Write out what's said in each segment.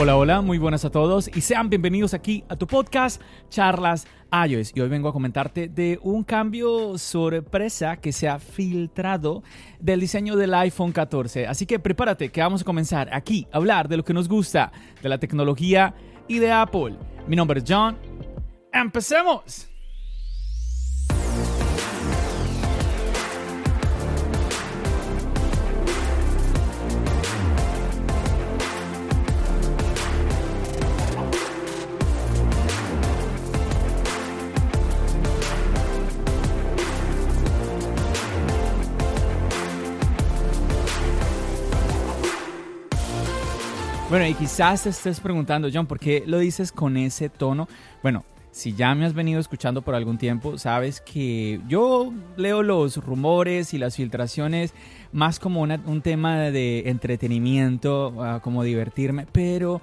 Hola, hola, muy buenas a todos y sean bienvenidos aquí a tu podcast Charlas iOS. Y hoy vengo a comentarte de un cambio sorpresa que se ha filtrado del diseño del iPhone 14. Así que prepárate que vamos a comenzar aquí a hablar de lo que nos gusta, de la tecnología y de Apple. Mi nombre es John. ¡Empecemos! Bueno, y quizás te estés preguntando, John, ¿por qué lo dices con ese tono? Bueno, si ya me has venido escuchando por algún tiempo, sabes que yo leo los rumores y las filtraciones más como un tema de entretenimiento, ah, como divertirme, pero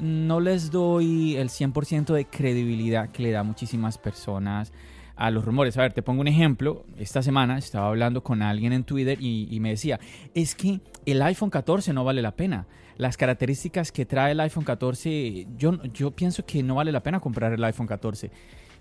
no les doy el 100% de credibilidad que le da muchísimas personas a los rumores. A ver, te pongo un ejemplo. Esta semana estaba hablando con alguien en Twitter y, me decía, es que el iPhone 14 no vale la pena las características que trae el iPhone 14, yo, yo pienso que no vale la pena comprar el iPhone 14.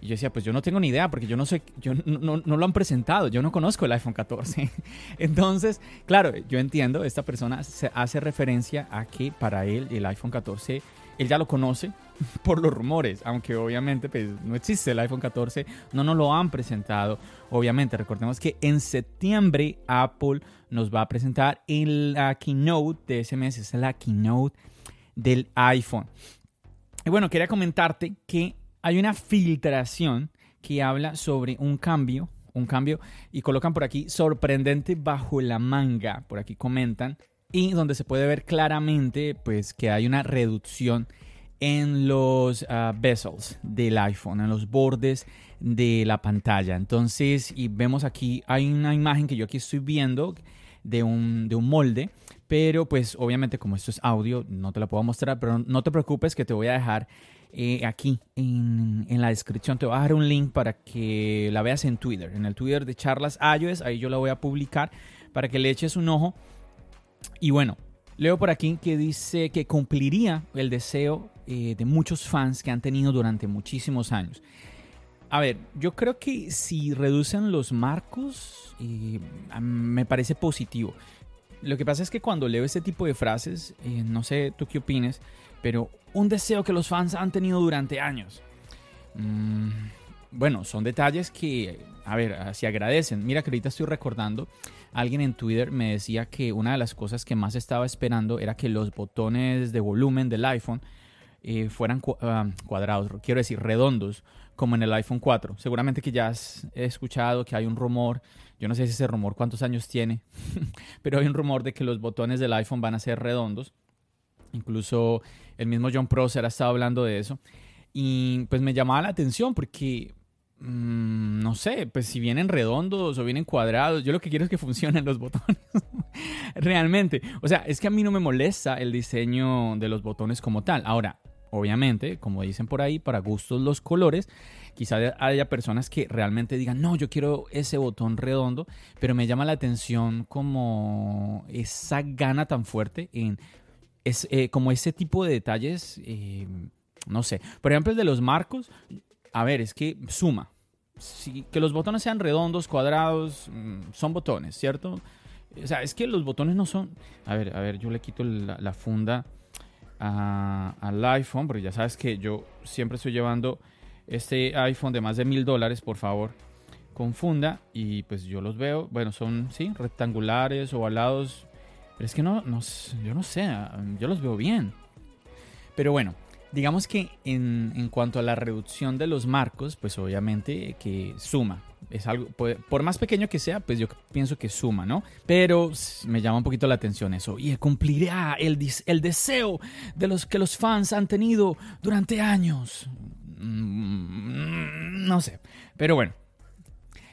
Y yo decía, pues yo no tengo ni idea porque yo no sé, yo no, no, lo han presentado, yo no conozco el iPhone 14. Entonces, claro, yo entiendo, esta persona hace referencia a que para él el iPhone 14, él ya lo conoce por los rumores, aunque obviamente pues, no existe el iPhone 14, no nos lo han presentado. Obviamente, recordemos que en septiembre Apple nos va a presentar en la keynote de ese mes, es la keynote del iPhone. Y bueno, quería comentarte que hay una filtración que habla sobre un cambio, un cambio, y colocan por aquí sorprendente bajo la manga, por aquí comentan, y donde se puede ver claramente pues que hay una reducción en los uh, bezels del iPhone, en los bordes de la pantalla. Entonces, y vemos aquí, hay una imagen que yo aquí estoy viendo de un, de un molde, pero pues obviamente como esto es audio, no te la puedo mostrar, pero no te preocupes que te voy a dejar eh, aquí en, en, la descripción, te voy a dejar un link para que la veas en Twitter, en el Twitter de Charlas iOS, ahí yo la voy a publicar para que le eches un ojo. Y bueno, leo por aquí que dice que cumpliría el deseo eh, de muchos fans que han tenido durante muchísimos años. A ver, yo creo que si reducen los marcos, eh, me parece positivo. Lo que pasa es que cuando leo este tipo de frases, eh, no sé tú qué opines, pero un deseo que los fans han tenido durante años. Mm, bueno, son detalles que, a ver, se agradecen. Mira que ahorita estoy recordando, alguien en Twitter me decía que una de las cosas que más estaba esperando era que los botones de volumen del iPhone eh, fueran ah, cuadrados, quiero decir redondos, como en el iPhone 4. Seguramente que ya has escuchado que hay un rumor, yo no sé si ese rumor cuántos años tiene, pero hay un rumor de que los botones del iPhone van a ser redondos. Incluso el mismo John Prosser ha estado hablando de eso. Y pues me llamaba la atención porque, mm, no sé, pues si vienen redondos o vienen cuadrados, yo lo que quiero es que funcionen los botones. Realmente. O sea, es que a mí no me molesta el diseño de los botones como tal. Ahora, Obviamente, como dicen por ahí, para gustos los colores. Quizá haya personas que realmente digan, no, yo quiero ese botón redondo, pero me llama la atención como esa gana tan fuerte en es, eh, como ese tipo de detalles, eh, no sé. Por ejemplo, el de los marcos, a ver, es que suma. que los botones sean redondos, cuadrados, mm, son botones, ¿cierto? O sea, es que los botones no son... A ver, a ver, yo le quito la funda al iPhone, porque ya sabes que yo siempre estoy llevando este iPhone de más de mil dólares, por favor, con funda. Y pues yo los veo, bueno, son, sí, rectangulares, ovalados. Pero es que no, no, yo no sé, yo los veo bien. Pero bueno, digamos que en, en, cuanto a la reducción de los marcos, pues obviamente que suma. Es algo, por más pequeño que sea, pues yo pienso que suma, ¿no? Pero me llama un poquito la atención eso. Y cumplirá el, el deseo de los que los fans han tenido durante años. Mm, no sé. Pero bueno.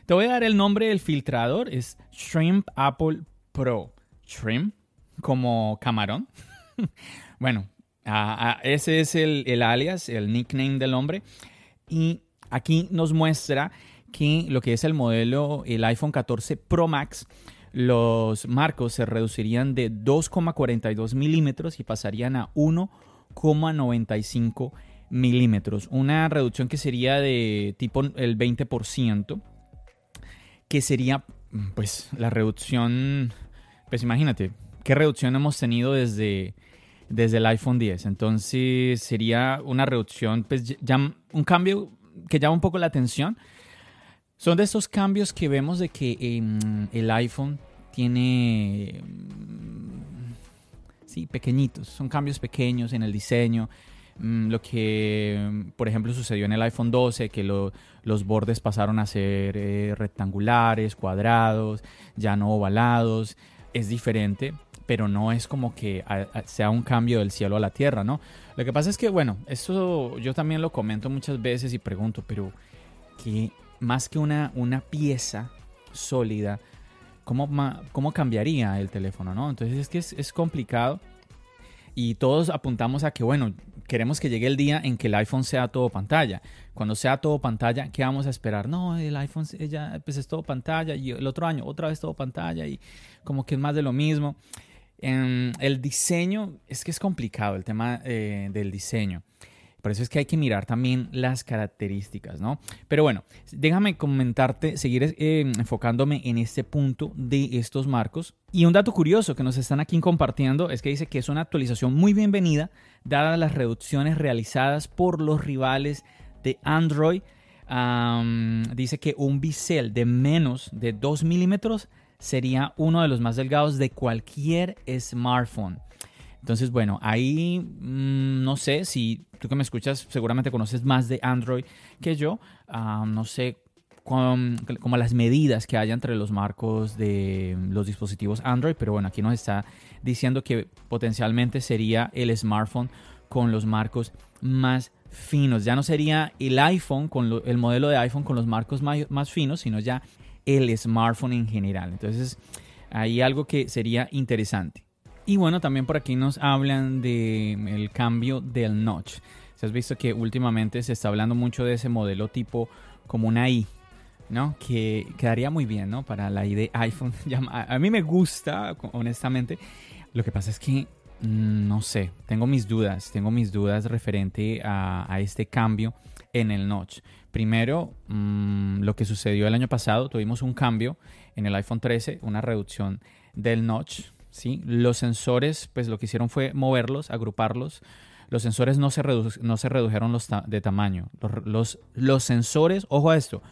Te voy a dar el nombre del filtrador. Es Shrimp Apple Pro. Shrimp, como camarón. bueno, ese es el, el alias, el nickname del hombre. Y aquí nos muestra que lo que es el modelo, el iPhone 14 Pro Max, los marcos se reducirían de 2,42 milímetros y pasarían a 1,95 milímetros. Una reducción que sería de tipo el 20%, que sería pues la reducción, pues imagínate, qué reducción hemos tenido desde, desde el iPhone 10. Entonces sería una reducción, pues ya un cambio que llama un poco la atención son de esos cambios que vemos de que em, el iPhone tiene, mm, sí, pequeñitos, son cambios pequeños en el diseño. Mm, lo que, por ejemplo, sucedió en el iPhone 12, que los bordes pasaron a ser eh, rectangulares, cuadrados, ya no ovalados, es diferente, pero no es como que sea un cambio del cielo a la tierra, ¿no? Lo que pasa es que, bueno, eso yo también lo comento muchas veces y pregunto, pero ¿qué, más que una, una pieza sólida, ¿cómo, ¿cómo cambiaría el teléfono? ¿no? Entonces es que es, complicado y todos apuntamos a que, bueno, queremos que llegue el día en que el iPhone sea todo pantalla. Cuando sea todo pantalla, ¿qué vamos a esperar? No, el iPhone ya pues es todo pantalla y el otro año otra vez todo pantalla y como que es más de lo mismo. Em, el diseño, es que es complicado el tema eh, del diseño. Por eso es que hay que mirar también las características, ¿no? Pero bueno, déjame comentarte, seguir eh, enfocándome en este punto de estos marcos. Y un dato curioso que nos están aquí compartiendo es que dice que es una actualización muy bienvenida, dadas las reducciones realizadas por los rivales de Android. dice que un bisel de menos de 2 milímetros sería uno de los más delgados de cualquier smartphone. Entonces, bueno, ahí mm, no sé si tú que me escuchas seguramente conoces más de Android que yo. Ah, no sé como las medidas que hay entre los marcos de los dispositivos Android, pero bueno, aquí nos está diciendo que potencialmente sería el smartphone con los marcos más finos. Ya no sería el iPhone, con el modelo de iPhone con los marcos más, más finos, sino ya el smartphone en general. Entonces, hay algo que sería interesante. Y bueno, también por aquí nos hablan del el cambio del notch. Si has visto que últimamente se está hablando mucho de ese modelo tipo como una I, ¿no? Que quedaría muy bien, ¿no? Para la I de iPhone. A mí me gusta, honestamente. Lo que pasa es que, mm, no sé, tengo mis dudas, tengo mis dudas referente a, este cambio en el notch. Primero, mm, lo que sucedió el año pasado, tuvimos un cambio en el iPhone 13, una reducción del notch ¿sí? Los sensores, pues lo que hicieron fue moverlos, agruparlos. Los sensores no se, no se redujeron los de tamaño. Los, los, sensores, ojo a esto,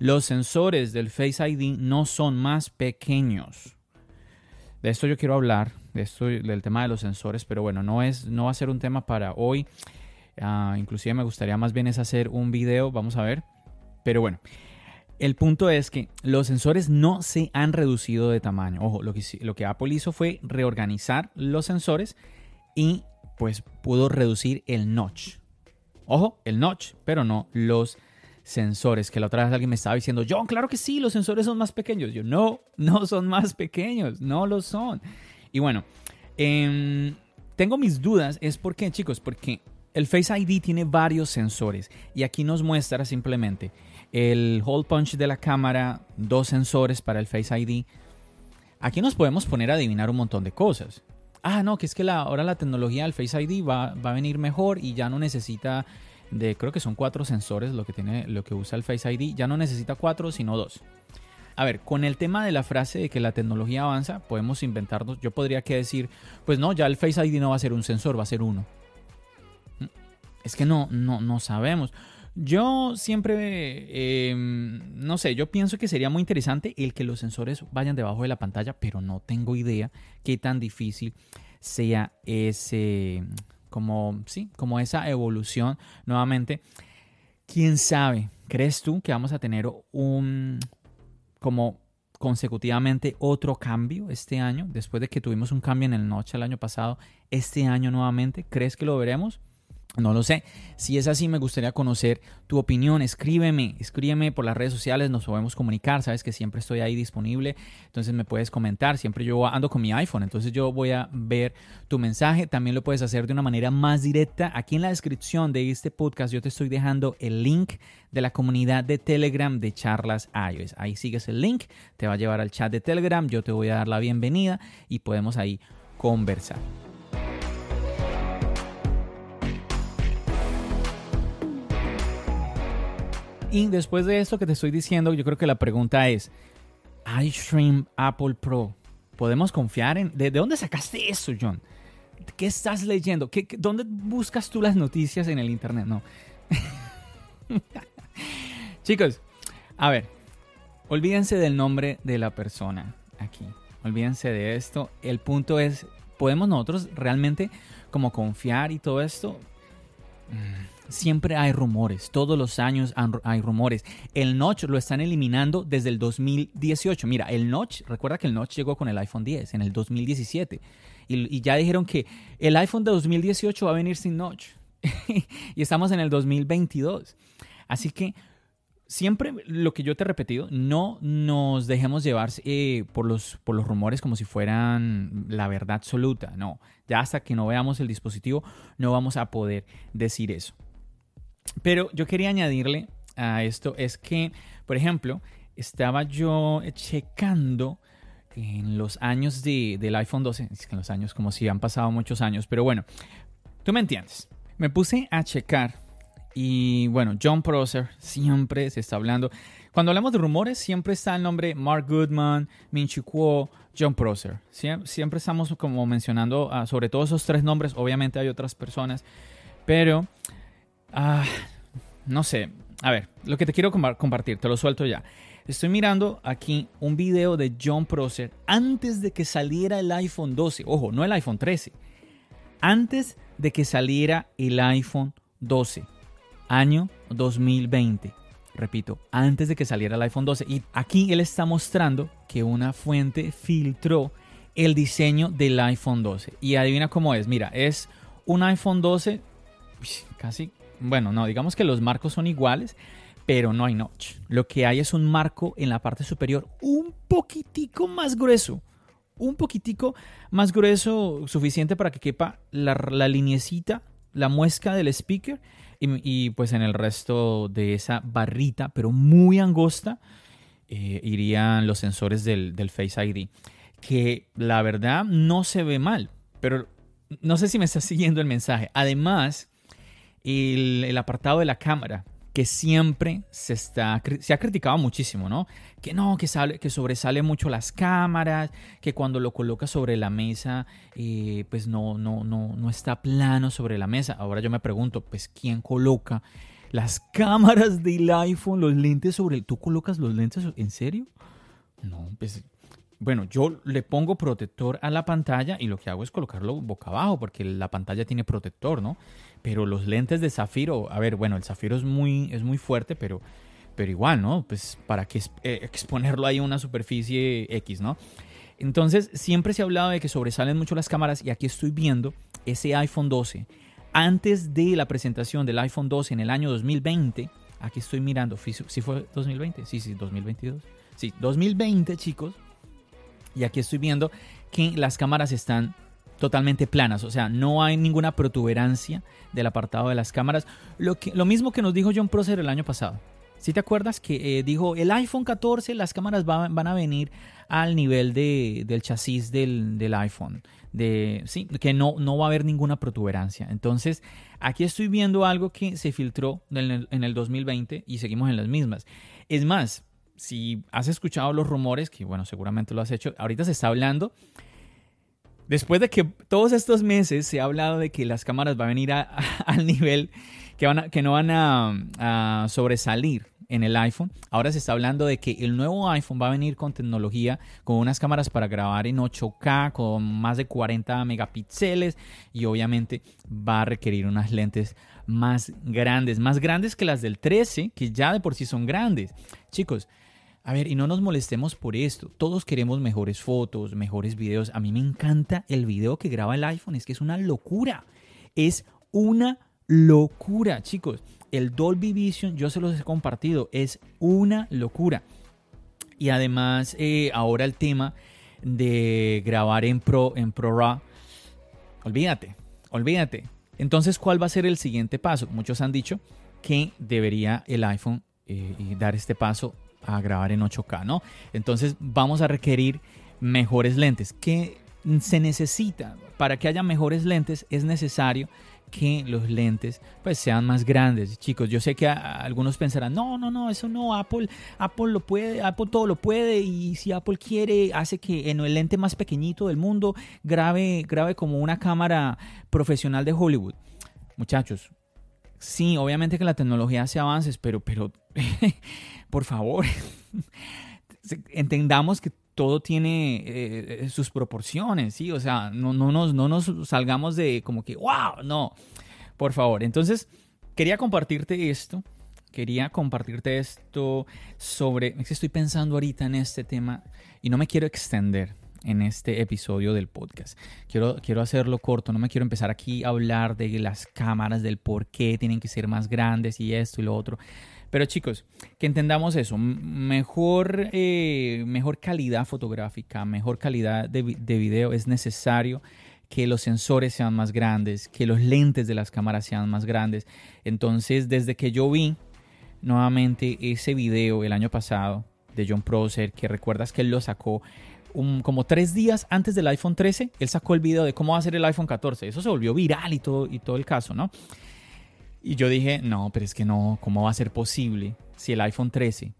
los sensores del Face ID no son más pequeños. De esto yo quiero hablar, de esto, del tema de los sensores, pero bueno, no, es, no va a ser un tema para hoy. Ah, inclusive me gustaría más bien es hacer un video, vamos a ver. Pero bueno, el punto es que los sensores no se han reducido de tamaño. Ojo, lo que, Apple hizo fue reorganizar los sensores y pues pudo reducir el notch. Ojo, el notch, pero no los sensores. Que la otra vez alguien me estaba diciendo, John, claro que sí, los sensores son más pequeños. Yo, no, no son más pequeños, no lo son. Y bueno, em, tengo mis dudas, es por qué, chicos, porque el Face ID tiene varios sensores y aquí nos muestra simplemente el hole punch de la cámara, dos sensores para el Face ID. Aquí nos podemos poner a adivinar un montón de cosas. Ah, no, que es que la, ahora la tecnología del Face ID va, a venir mejor y ya no necesita de, creo que son cuatro sensores lo que, tiene, lo que usa el Face ID. Ya no necesita cuatro, sino dos. A ver, con el tema de la frase de que la tecnología avanza, podemos inventarnos, yo podría que decir, pues no, ya el Face ID no va a ser un sensor, va a ser uno. Es que no, no, no sabemos. Yo siempre, em, no sé, yo pienso que sería muy interesante el que los sensores vayan debajo de la pantalla, pero no tengo idea qué tan difícil sea ese, como, sí, como esa evolución nuevamente. ¿Quién sabe? ¿crees tú que vamos a tener un como consecutivamente otro cambio este año, después de que tuvimos un cambio en el noche el año pasado, este año nuevamente? ¿Crees que lo veremos? No lo sé. Si es así, me gustaría conocer tu opinión. Escríbeme, escríbeme por las redes sociales, nos podemos comunicar. Sabes que siempre estoy ahí disponible. Entonces me puedes comentar. Siempre yo ando con mi iPhone, entonces yo voy a ver tu mensaje. También lo puedes hacer de una manera más directa. Aquí en la descripción de este podcast yo te estoy dejando el link de la comunidad de Telegram de Charlas iOS. Ahí sigues el link, te va a llevar al chat de Telegram. Yo te voy a dar la bienvenida y podemos ahí conversar. Y después de esto que te estoy diciendo, yo creo que la pregunta es, iStream Apple Pro, ¿podemos confiar en... ¿De, dónde sacaste eso, John? ¿Qué estás leyendo? ¿Qué, dónde buscas tú las noticias en el Internet? No. Chicos, a ver, olvídense del nombre de la persona aquí. Olvídense de esto. El punto es, ¿podemos nosotros realmente como confiar y todo esto? Siempre hay rumores, todos los años hay rumores. El notch lo están eliminando desde el 2018. Mira, el notch, recuerda que el notch llegó con el iPhone 10 en el 2017 y, ya dijeron que el iPhone de 2018 va a venir sin notch y estamos en el 2022. Así que siempre lo que yo te he repetido, no nos dejemos llevar eh, por, los, por los rumores como si fueran la verdad absoluta. No, ya hasta que no veamos el dispositivo no vamos a poder decir eso. Pero yo quería añadirle a esto es que, por ejemplo, estaba yo checando en los años del iPhone 12, es que en los años como si han pasado muchos años, pero bueno, tú me entiendes. Me puse a checar y bueno, John Prosser siempre se está hablando. Cuando hablamos de rumores, siempre está el nombre Mark Goodman, Min Chi Kuo, John Prosser. siempre estamos como mencionando sobre todos esos tres nombres. Obviamente hay otras personas, pero Ah, no sé. A ver, lo que te quiero compartir, te lo suelto ya. Estoy mirando aquí un video de John Prosser antes de que saliera el iPhone 12. Ojo, no el iPhone 13. Antes de que saliera el iPhone 12. Año 2020. Repito, antes de que saliera el iPhone 12. Y aquí él está mostrando que una fuente filtró el diseño del iPhone 12. Y adivina cómo es. Mira, es un iPhone 12 casi bueno, no, digamos que los marcos son iguales, pero no hay notch. Lo que hay es un marco en la parte superior un poquitico más grueso. Un poquitico más grueso, suficiente para que quepa la, la la muesca del speaker y, pues en el resto de esa barrita, pero muy angosta, eh, irían los sensores del, del Face ID. Que la verdad no se ve mal, pero no sé si me está siguiendo el mensaje. Además, el, apartado de la cámara, que siempre se, está, se ha criticado muchísimo, ¿no? Que no, que, sale, que sobresale mucho las cámaras, que cuando lo colocas sobre la mesa, eh, pues no, no, no, no está plano sobre la mesa. Ahora yo me pregunto, pues, ¿quién coloca las cámaras del iPhone, los lentes sobre el... ¿Tú colocas los lentes en serio? No, pues bueno, yo le pongo protector a la pantalla y lo que hago es colocarlo boca abajo porque la pantalla tiene protector, ¿no? Pero los lentes de zafiro, a ver, bueno, el zafiro es muy, es muy fuerte, pero, pero igual, ¿no? Pues para qué eh, exponerlo ahí a una superficie X, ¿no? Entonces, siempre se ha hablado de que sobresalen mucho las cámaras y aquí estoy viendo ese iPhone 12. Antes de la presentación del iPhone 12 en el año 2020, aquí estoy mirando, ¿sí fue 2020? Sí, sí, 2022. Sí, 2020, chicos. Y aquí estoy viendo que las cámaras están totalmente planas, o sea, no hay ninguna protuberancia del apartado de las cámaras. Lo, mismo que nos dijo John Prosser el año pasado. Si te acuerdas que eh, dijo el iPhone 14, las cámaras van a venir al nivel de, del chasis del, del, iPhone, de, sí, que no, no va a haber ninguna protuberancia. Entonces, aquí estoy viendo algo que se filtró en el, en el 2020 y seguimos en las mismas. Es más, si has escuchado los rumores, que bueno, seguramente lo has hecho, ahorita se está hablando Después de que todos estos meses se ha hablado de que las cámaras van a venir al nivel que, van que no van a, sobresalir en el iPhone. Ahora se está hablando de que el nuevo iPhone va a venir con tecnología, con unas cámaras para grabar en 8K, con más de 40 megapíxeles y obviamente va a requerir unas lentes más grandes, más grandes que las del 13, que ya de por sí son grandes. Chicos, a ver, y no nos molestemos por esto. Todos queremos mejores fotos, mejores videos. A mí me encanta el video que graba el iPhone. Es que es una locura. Es una locura, chicos. El Dolby Vision, yo se los he compartido, es una locura. Y además, eh, ahora el tema de grabar en Pro, en ProRAW, olvídate, olvídate. Entonces, ¿cuál va a ser el siguiente paso? Muchos han dicho que debería el iPhone eh, dar este paso a grabar en 8K, ¿no? Entonces vamos a requerir mejores lentes. ¿Qué se necesita? Para que haya mejores lentes es necesario que los lentes pues sean más grandes. Chicos, yo sé que algunos pensarán, no, no, no, eso no, Apple, Apple lo puede, Apple todo lo puede y si Apple quiere hace que en el lente más pequeñito del mundo grabe, grabe como una cámara profesional de Hollywood. Muchachos, sí, obviamente que la tecnología hace avances, pero, pero por favor, entendamos que todo tiene eh, sus proporciones, ¿sí? O sea, no, no, nos, no nos salgamos de como que, wow, no, por favor. Entonces, quería compartirte esto, quería compartirte esto sobre, estoy pensando ahorita en este tema y no me quiero extender en este episodio del podcast. Quiero, quiero hacerlo corto, no me quiero empezar aquí a hablar de las cámaras, del por qué tienen que ser más grandes y esto y lo otro. Pero chicos, que entendamos eso, mejor, eh, mejor calidad fotográfica, mejor calidad de, video es necesario que los sensores sean más grandes, que los lentes de las cámaras sean más grandes. Entonces, desde que yo vi nuevamente ese video el año pasado de John Prosser, que recuerdas que él lo sacó como tres días antes del iPhone 13, él sacó el video de cómo va a ser el iPhone 14. Eso se volvió viral y todo, y todo el caso, ¿no? Y yo dije, no, pero es que no, ¿cómo va a ser posible si el iPhone 13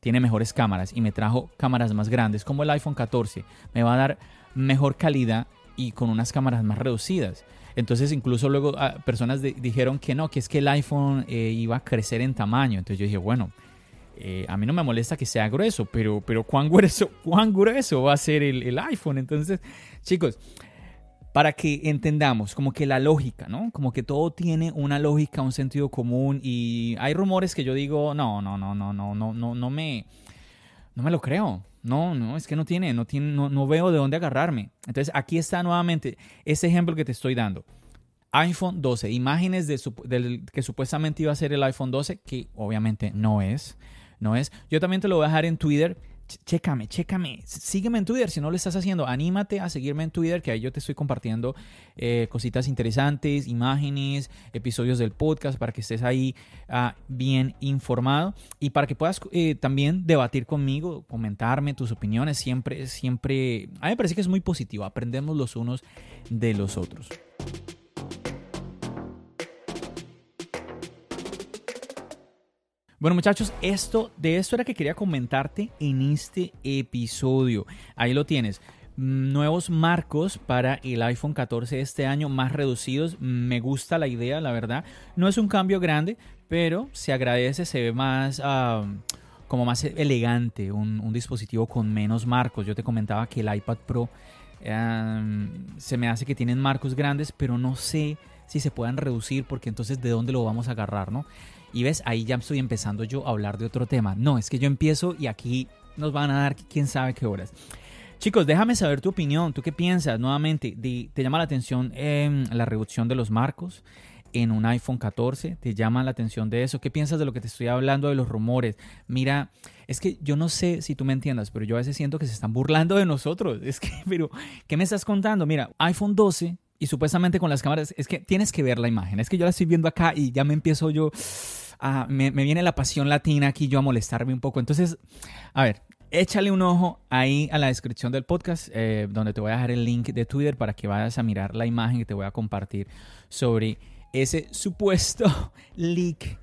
tiene mejores cámaras y me trajo cámaras más grandes como el iPhone 14? Me va a dar mejor calidad y con unas cámaras más reducidas. Entonces incluso luego ah, personas dijeron que no, que es que el iPhone eh, iba a crecer en tamaño. Entonces yo dije, bueno, eh, a mí no me molesta que sea grueso, pero, pero ¿cuán, grueso, ¿cuán grueso va a ser el, el iPhone? Entonces, chicos, para que entendamos como que la lógica, ¿no? Como que todo tiene una lógica, un sentido común y hay rumores que yo digo, no, no, no, no, no, no, no, no me, no me lo creo. No, no, es que no tiene, no tiene, no, veo de dónde agarrarme. Entonces aquí está nuevamente ese ejemplo que te estoy dando. iPhone 12, imágenes de, del que supuestamente iba a ser el iPhone 12, que obviamente no es, no es. Yo también te lo voy a dejar en Twitter. Chécame, chécame, sígueme en Twitter si no lo estás haciendo, anímate a seguirme en Twitter que ahí yo te estoy compartiendo eh, cositas interesantes, imágenes, episodios del podcast para que estés ahí ah, bien informado y para que puedas eh, también debatir conmigo, comentarme tus opiniones, siempre, siempre, a mí me parece que es muy positivo, aprendemos los unos de los otros. Bueno muchachos, esto, de esto era que quería comentarte en este episodio. Ahí lo tienes. Nuevos marcos para el iPhone 14 este año, más reducidos. Me gusta la idea, la verdad. No es un cambio grande, pero se agradece, se ve más... como más elegante, un, dispositivo con menos marcos. Yo te comentaba que el iPad Pro se me hace que tienen marcos grandes, pero no sé si se puedan reducir porque entonces de dónde lo vamos a agarrar, ¿no? Y ves, ahí ya estoy empezando yo a hablar de otro tema. No, es que yo empiezo y aquí nos van a dar quién sabe qué horas. Chicos, déjame saber tu opinión. ¿Tú qué piensas? Nuevamente, ¿te llama la atención em, la reducción de los marcos en un iPhone 14? ¿Te llama la atención de eso? ¿Qué piensas de lo que te estoy hablando de los rumores? Mira, es que yo no sé si tú me entiendas, pero yo a veces siento que se están burlando de nosotros. Es que, pero, ¿qué me estás contando? Mira, iPhone 12 y supuestamente con las cámaras, es que tienes que ver la imagen. Es que yo la estoy viendo acá y ya me empiezo yo me, viene la pasión latina aquí yo a molestarme un poco. Entonces, a ver, échale un ojo ahí a la descripción del podcast, eh, donde te voy a dejar el link de Twitter para que vayas a mirar la imagen que te voy a compartir sobre ese supuesto leak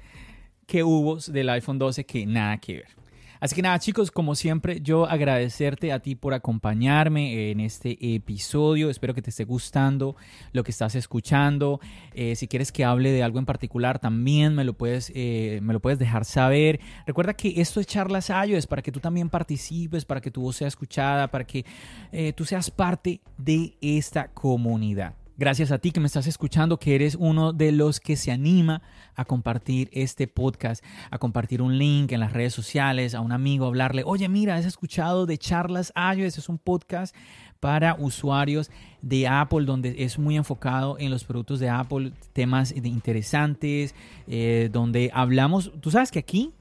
que hubo del iPhone 12 que nada que ver. Así que nada, chicos, como siempre, yo agradecerte a ti por acompañarme en este episodio. Espero que te esté gustando lo que estás escuchando. Eh, si quieres que hable de algo en particular, también me lo puedes, eh, me lo puedes dejar saber. Recuerda que esto es Charlas Ayo, es para que tú también participes, para que tu voz sea escuchada, para que eh, tú seas parte de esta comunidad. Gracias a ti que me estás escuchando, que eres uno de los que se anima a compartir este podcast, a compartir un link en las redes sociales, a un amigo, hablarle, oye, mira, has escuchado de Charlas iOS, es un podcast para usuarios de Apple, donde es muy enfocado en los productos de Apple, temas interesantes, eh, donde hablamos, tú sabes que aquí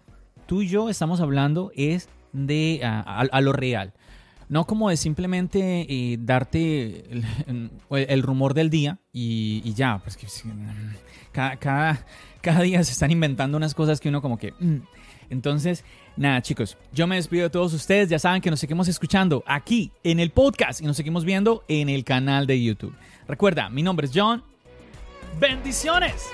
tú y yo estamos hablando es de a lo real. No como de simplemente eh, darte el, rumor del día y, ya, pues que cada, cada, día se están inventando unas cosas que uno como que... Mm. Entonces, nada chicos, yo me despido de todos ustedes, ya saben que nos seguimos escuchando aquí en el podcast y nos seguimos viendo en el canal de YouTube. Recuerda, mi nombre es John. Bendiciones.